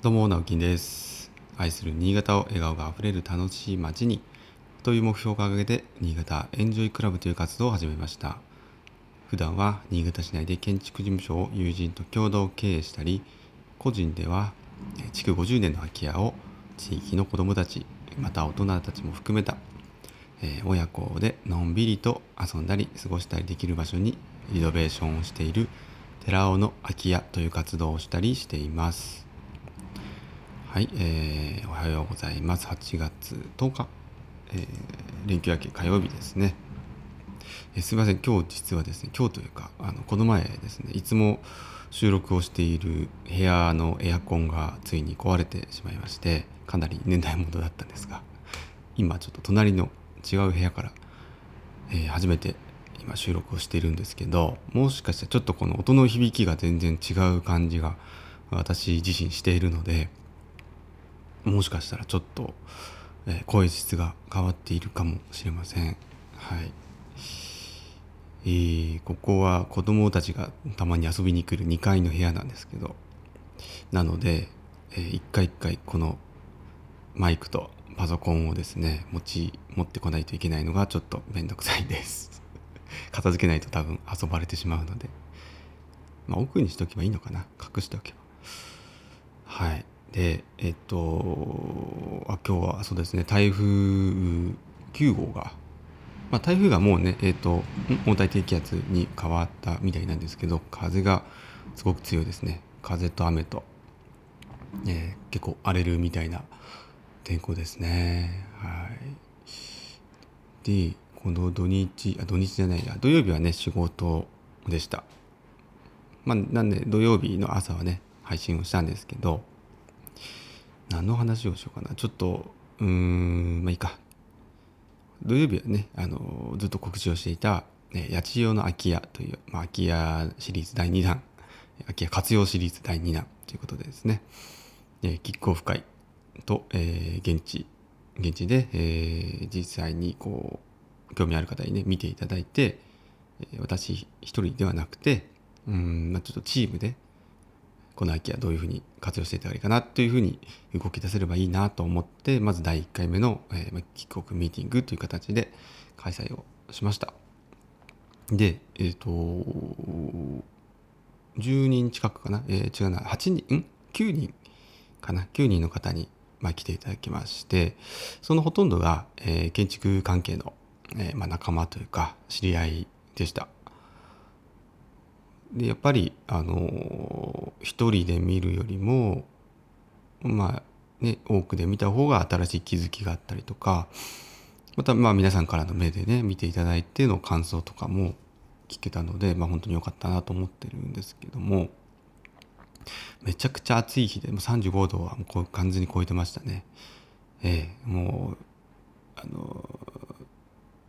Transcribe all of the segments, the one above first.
どうも直樹です。愛する新潟を笑顔があふれる楽しい街にという目標を掲げて新潟エンジョイクラブという活動を始めました。普段は新潟市内で建築事務所を友人と共同経営したり個人では築50年の空き家を地域の子どもたちまた大人たちも含めた、え、親子でのんびりと遊んだり過ごしたりできる場所にリノベーションをしている寺尾の空き家という活動をしたりしています。はい、えー、おはようございます。8月10日、えー、連休明け火曜日ですね。えすみません。今日実はですね今日というかあのこの前ですねいつも収録をしている部屋のエアコンがついに壊れてしまいましてかなり年代物だったんですが今ちょっと隣の違う部屋から、えー、初めて今収録をしているんですけどもしかしたらちょっとこの音の響きが全然違う感じが私自身しているのでもしかしたらちょっと、え、声質が変わっているかもしれません。はい。えー、ここは子供たちがたまに遊びに来る2階の部屋なんですけど。なので、えー、一回一回このマイクとパソコンをですね持ち持ってこないといけないのがちょっとめんどくさいです。片付けないと多分遊ばれてしまうので、まあ、奥にしとけばいいのかな。隠しておけば。はい。でえっとあ今日はそうですね台風9号がまあ、台風がもうね、えーと、温帯低気圧に変わったみたいなんですけど風がすごく強いですね。風と雨と、えー、結構荒れるみたいな天候ですね。はい。でこの土日あ土日じゃないや土曜日はね仕事でした。まあなんで土曜日の朝はね配信をしたんですけど何の話をしようかな。ちょっとうーんまあいいか。土曜日はねあのずっと告知をしていた「ね、八千代の空き家」という、まあ、空き家シリーズ第2弾空き家活用シリーズ第2弾ということでですね、えー、キックオフ会と、えー、現地現地で、えー、実際にこう興味ある方にね見ていただいて、私一人ではなくてうん、まあ、ちょっとチームでこの秋はどういうふうに活用していったらいいかなというふうに動き出せればいいなと思ってまず第1回目の、えー、キックオフミーティングという形で開催をしました。で、えっ、ー、と、10人近くかな、えー、違うな、8人、ん ?9 人かな ?9 人の方に、まあ、来ていただきまして、そのほとんどが、えー、建築関係の、えーまあ、仲間というか知り合いでした。でやっぱりあの一人で見るよりもまあね多くで見た方が新しい気づきがあったりとかまたまあ皆さんからの目でね見ていただいての感想とかも聞けたので、まあ、本当に良かったなと思ってるんですけどもめちゃくちゃ暑い日でもう35度はもう完全に超えてましたね。ええもうあの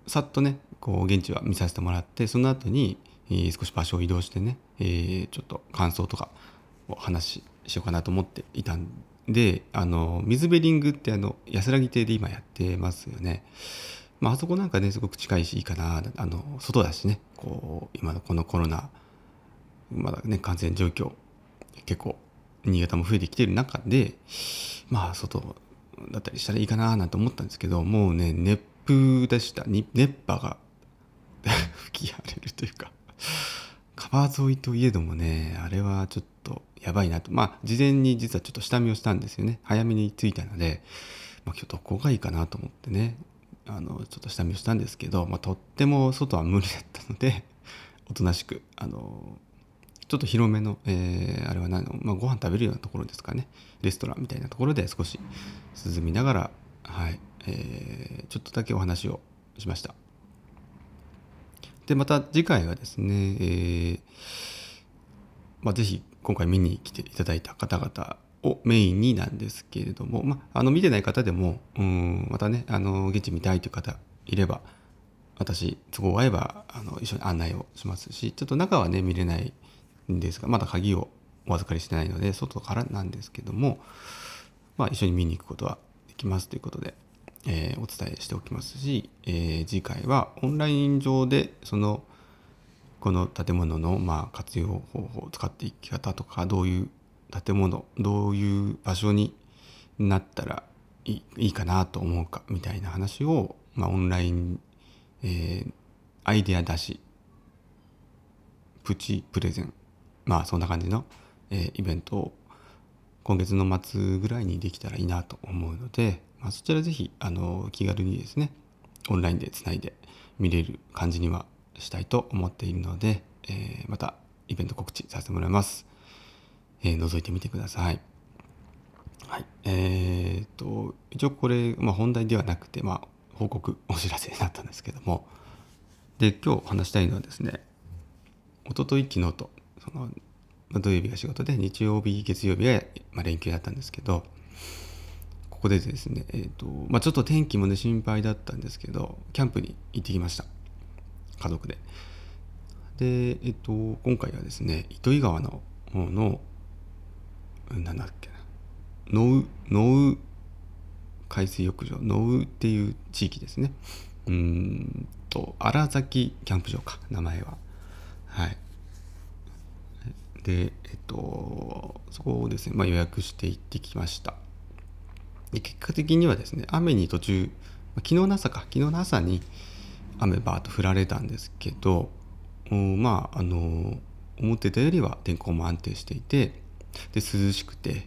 さっとねこう現地は見させてもらってその後にえー、少し場所を移動してね、えー、ちょっと感想とかを話ししようかなと思っていたんであの水ベリングってあの安らぎ亭で今やってますよね。まあ、あそこなんかねすごく近いしいいかなあの外だしねこう今のこのコロナまだね感染状況結構新潟も増えてきてる中でまあ外だったりしたらいいかななんて思ったんですけどもうね熱風でした熱波が 吹き荒れるというか川沿いといえどもねあれはちょっとやばいなと。まあ事前に実はちょっと下見をしたんですよね。早めに着いたので、まあ、今日どこがいいかなと思ってねあのちょっと下見をしたんですけど、まあ、とっても外は無理だったので おとなしくあのちょっと広めの、えー、あれは何の、まあ、ご飯食べるようなところですかね。レストランみたいなところで少し涼みながらはい、えー、ちょっとだけお話をしました。でまた次回はですね、えーまあ、ぜひ今回見に来ていただいた方々をメインになんですけれども、まあ、あの見てない方でもうんまたねあの現地見たいという方いれば私都合合えばあの一緒に案内をしますしちょっと中はね見れないんですがまだ鍵をお預かりしてないので外からなんですけども、まあ、一緒に見に行くことはできますということでえー、お伝えしておきますし、えー、次回はオンライン上でそのこの建物のまあ活用方法を使っていき方とかどういう建物どういう場所になったらいいかなと思うかみたいな話を、まあ、オンライン、えー、アイデア出しプチプレゼンまあそんな感じの、えー、イベントを今月の末ぐらいにできたらいいなと思うので、まあ、そちらぜひあの気軽にですねオンラインでつないで見れる感じにはしたいと思っているので、えー、またイベント告知させてもらいます。えー、覗いてみてください。はい。えー、っと、一応これ、まあ、本題ではなくて、まあ、報告、お知らせになったんですけども、で、今日話したいのはですね、おととい、昨日と、その、土曜日が仕事で、日曜日、月曜日は、まあ、連休だったんですけど、ここでですね、えーとまあ、ちょっと天気もね心配だったんですけどキャンプに行ってきました。家族で。で、えっ、ー、と今回はですね糸魚川の方のなんだっけな。野生海水浴場。野生っていう地域ですね。うんと荒崎キャンプ場か名前は。はい。でえっとそこをですね、まあ、予約して行ってきました。で結果的にはですね雨に途中昨日の朝か昨日の朝に雨バーッと降られたんですけどまああの思ってたよりは天候も安定していてで涼しくてい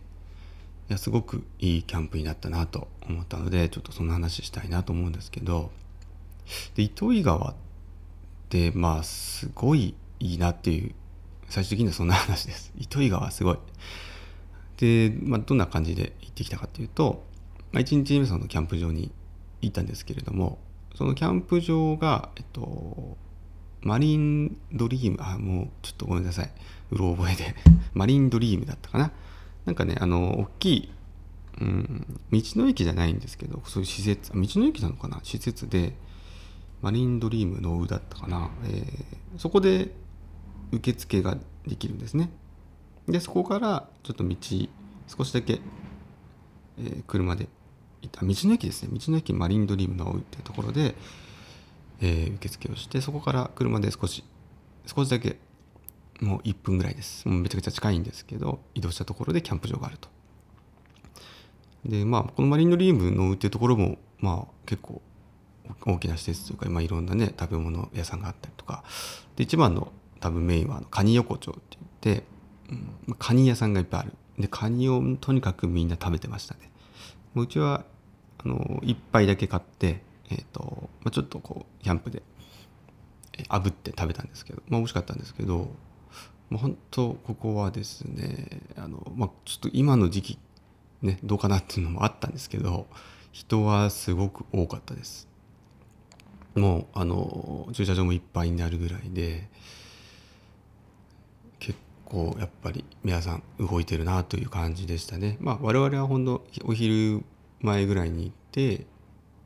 やすごくいいキャンプになったなと思ったのでちょっとその話したいなと思うんですけどで糸魚川ってまあすごいいいなっていう最終的にはそんな話です。糸魚川すごい。で、まあ、どんな感じで行ってきたかっていうとまあ、1日目そのキャンプ場に行ったんですけれどもそのキャンプ場が、えっと、マリンドリームあもうちょっとごめんなさい。うろ覚えで。マリンドリームだったかな。なんかねあの大きい、うん、道の駅じゃないんですけどそういう施設道の駅なのかな？施設でマリンドリームのうだったかな、えー、そこで受付ができるんですね。でそこからちょっと道少しだけ、えー、車で道の駅ですね。道の駅マリンドリームのっていうところで、えー、受付をしてそこから車で少し少しだけもう1分ぐらいです。もうめちゃくちゃ近いんですけど移動したところでキャンプ場があると。でまあこのマリンドリームのっていうところもまあ結構大きな施設というか、まあ、いろんなね食べ物屋さんがあったりとか。で一番の多分メインはあのカニ横丁って言って、うん、カニ屋さんがいっぱいある。でカニをとにかくみんな食べてましたね。うちはあの1杯だけ買って、えーとまあ、ちょっとこうキャンプで炙って食べたんですけど、まあ、美味しかったんですけど、まあ、本当ここはですねあの、まあ、ちょっと今の時期ねどうかなっていうのもあったんですけど人はすごく多かったです。もうあの駐車場もいっぱいになるぐらいで結構やっぱり皆さん動いてるなという感じでしたね。まあ我々はほんとお昼前ぐらいに行って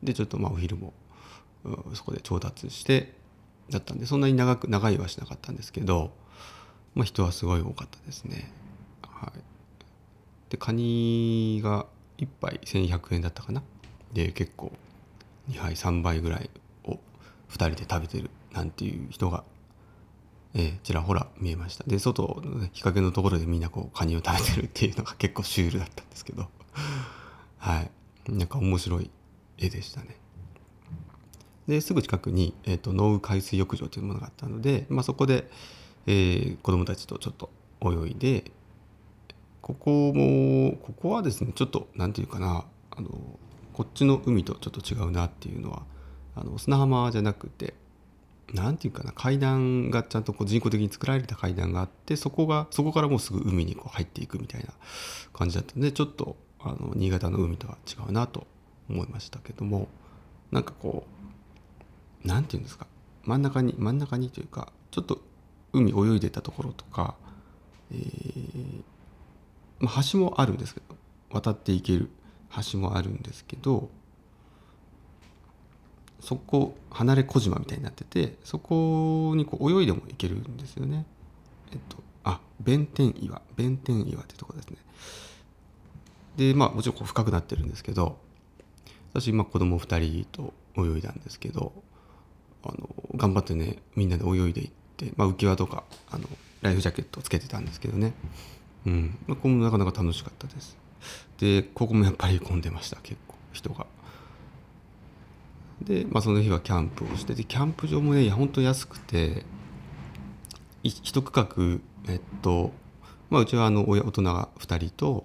でちょっとまあお昼もそこで調達してだったんでそんなに長く長いはしなかったんですけど、まあ、人はすごい多かったですね。はい、でカニが1杯1100円だったかな？で結構2杯3杯ぐらいを2人で食べてるなんていう人が、えー、ちらほら見えました。で外の、ね、日陰のところでみんなこうカニを食べてるっていうのが結構シュールだったんですけど。はい。なんか面白い絵でしたね。ですぐ近くに、えーと、農雨海水浴場というものがあったので、まあ、そこで、えー、子どもたちとちょっと泳いでここもここはですねちょっと何て言うかなあのこっちの海とちょっと違うなっていうのはあの砂浜じゃなくて何て言うかな階段がちゃんとこう人工的に作られた階段があってそこがそこからもうすぐ海にこう入っていくみたいな感じだったんでちょっとあの新潟の海とは違うなと思いましたけどもなんかこう何て言うんですか真ん中に真ん中にというかちょっと海泳いでたところとか、えーまあ、橋もあるんですけど渡っていける橋もあるんですけどそこ離れ小島みたいになっててそこにこう泳いでも行けるんですよね。えっとあ弁天岩。弁天岩ってとこですね。でまあもちろんこう深くなってるんですけど私今子供2人と泳いだんですけどあの頑張ってねみんなで泳いでいって、まあ、浮き輪とかあのライフジャケットをつけてたんですけどね。うん。まあ、ここもなかなか楽しかったです。でここもやっぱり混んでました結構。人が。で、まあ、その日はキャンプをしてでキャンプ場もね本当安くて一区画えっと、まあ、うちはあの親大人が2人と、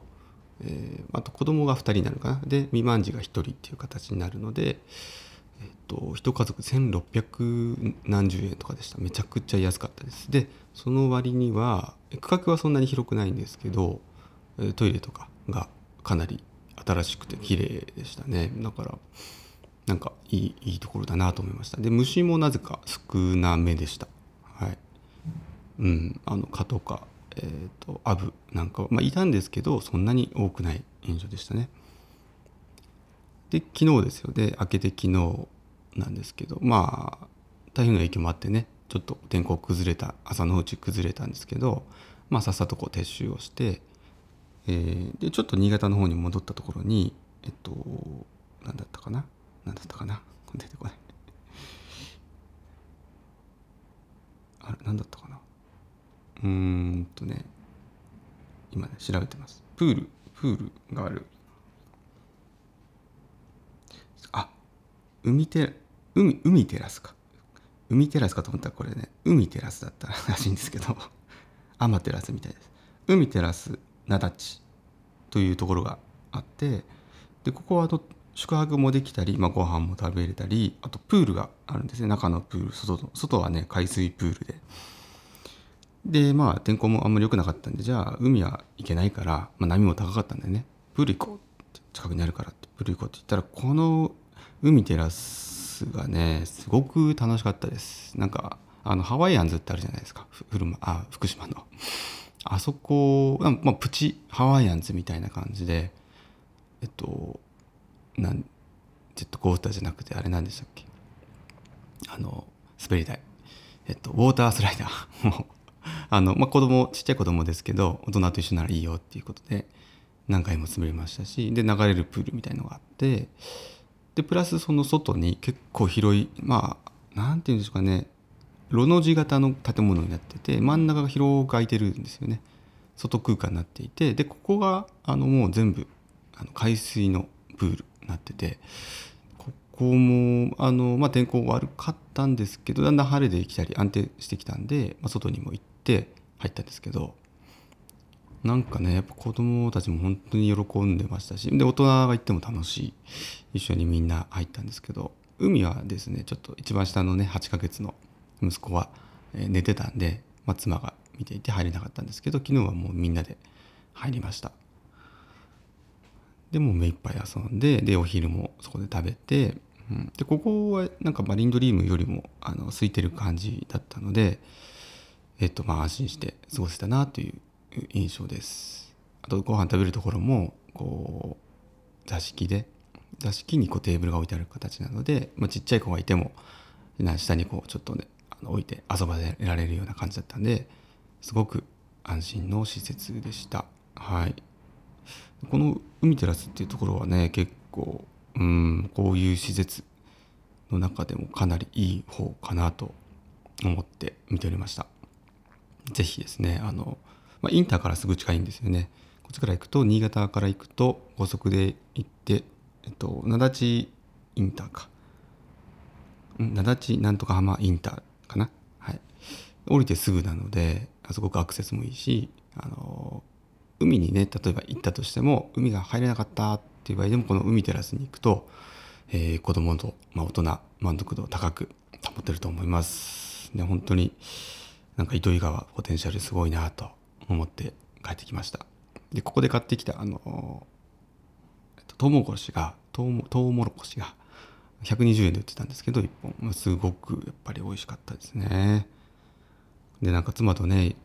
えー、あと子供が2人になるかな。で未満児が1人っていう形になるので、えっと、一家族1600何十円とかでした。めちゃくちゃ安かったです。でその割には区画はそんなに広くないんですけどトイレとかがかなり新しくて綺麗でしたね。だからなんかいいいいところだなと思いました。で虫もなぜか少なめでした。はい。うん。あの蚊とかえっ、ー、とアブなんかまあいたんですけどそんなに多くない印象でしたね。で昨日ですよ。で明けて昨日なんですけどまあ台風の影響もあってねちょっと天候崩れた朝のうち崩れたんですけどまあさっさとこう撤収をしてえー、でちょっと新潟の方に戻ったところにえっと何だったかな。何だったかな？出てこない。あれ何だったかな？うんとね今ね調べてます。プール？プールがある。あ海テ海海テラスか。海テラスかと思ったらこれね海テラスだったらしいんですけど アマテラスみたいです。海テラス灘地というところがあってでここはと宿泊もできたり、まあ、ご飯も食べれたりあとプールがあるんですね。中のプール外外はね海水プールで。でまあ天候もあんまり良くなかったんでじゃあ海は行けないから、まあ、波も高かったんでね。プール行こう近くにあるからって。プール行こうって言ったらこの海テラスがねすごく楽しかったです。なんかあのハワイアンズってあるじゃないですか。あ福島の。あそこ、まあ、プチハワイアンズみたいな感じでえっとなんジェットコースターじゃなくてあれなんでしたっけ？あの滑り台。えっとウォータースライダー。もあの、まあ、子供ちっちゃい子供ですけど大人と一緒ならいいよっていうことで何回も滑りましたしで流れるプールみたいのがあってでプラスその外に結構広いまあなんていうんですかねロの字型の建物になってて真ん中が広く空いてるんですよね。外空間になっていてでここがあのもう全部あの海水のプール。なっててここもあの、まあ、天候悪かったんですけどだんだん晴れてきたり安定してきたんで、まあ、外にも行って入ったんですけどなんかねやっぱ子供たちも本当に喜んでましたしで大人が行っても楽しい一緒にみんな入ったんですけど海はですねちょっと一番下のね8ヶ月の息子は寝てたんで、まあ、妻が見ていて入れなかったんですけど昨日はもうみんなで入りました。でもう目いっぱい遊んででお昼もそこで食べて、うん、でここはなんかマリンドリームよりもあの空いてる感じだったのでえっとまあ安心して過ごせたなという印象です。あとご飯食べるところもこう座敷で座敷にこうテーブルが置いてある形なので、まあ、ちっちゃい子がいても下にこうちょっとね置いて遊ばせられるような感じだったんですごく安心の施設でした。はい、この海テラスっていうところはね結構うんこういう施設の中でもかなりいい方かなと思って見ておりました。是非ですねあの、まあ、インターからすぐ近いんですよね。こっちから行くと新潟から行くと高速で行って、えっと、灘地インターか灘地なんとか浜インターかな、はい、降りてすぐなのですごくアクセスもいいしあの海にね例えば行ったとしても海が入れなかったっていう場合でもこの海テラスに行くと、えー、子供と、まあ、大人満足度を高く保てると思います。で本当になんか糸魚川ポテンシャルすごいなと思って帰ってきました。でここで買ってきたあの、トウモロコシがトウトウモロコシが120円で売ってたんですけど1本すごくやっぱり美味しかったですねでなんか妻とね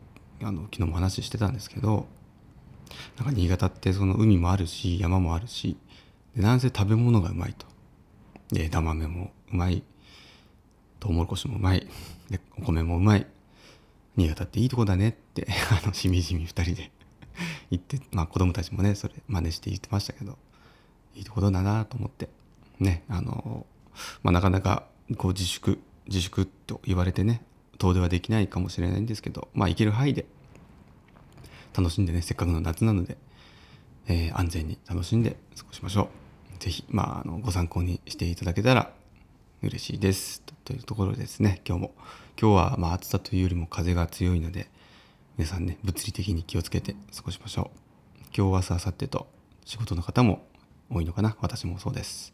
あの昨日も話してたんですけどなんか新潟ってその海もあるし山もあるしでなんせ食べ物がうまいと。で枝豆もうまい。トウモロコシもうまい。でお米もうまい。新潟っていいとこだねって あのしみじみ2人で 言ってまあ子供たちもねそれ真似して言ってましたけどいいところだなと思って。ねあの、まあ、なかなかこう自粛自粛と言われてね遠出はできないかもしれないんですけどまあ行ける範囲で楽しんでねせっかくの夏なので、えー安全に楽しんで過ごしましょう。ぜひ、まあ、あのご参考にしていただけたら嬉しいです。というところでですね。今日も。今日はまあ暑さというよりも風が強いので皆さんね物理的に気をつけて過ごしましょう。今日明日明後日と仕事の方も多いのかな。私もそうです。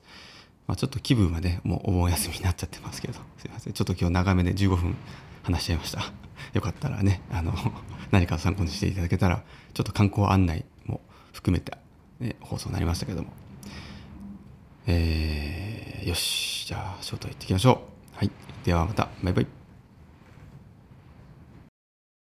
まあ、ちょっと気分はねもうお盆休みになっちゃってますけど。すいません。ちょっと今日長めで15分話しちゃいました。よかったらねあの 何か参考にしていただけたらちょっと観光案内も含めた、ね、放送になりましたけども。えーよしじゃあ仕事行ってきましょう。はい。ではまた。バイバイ。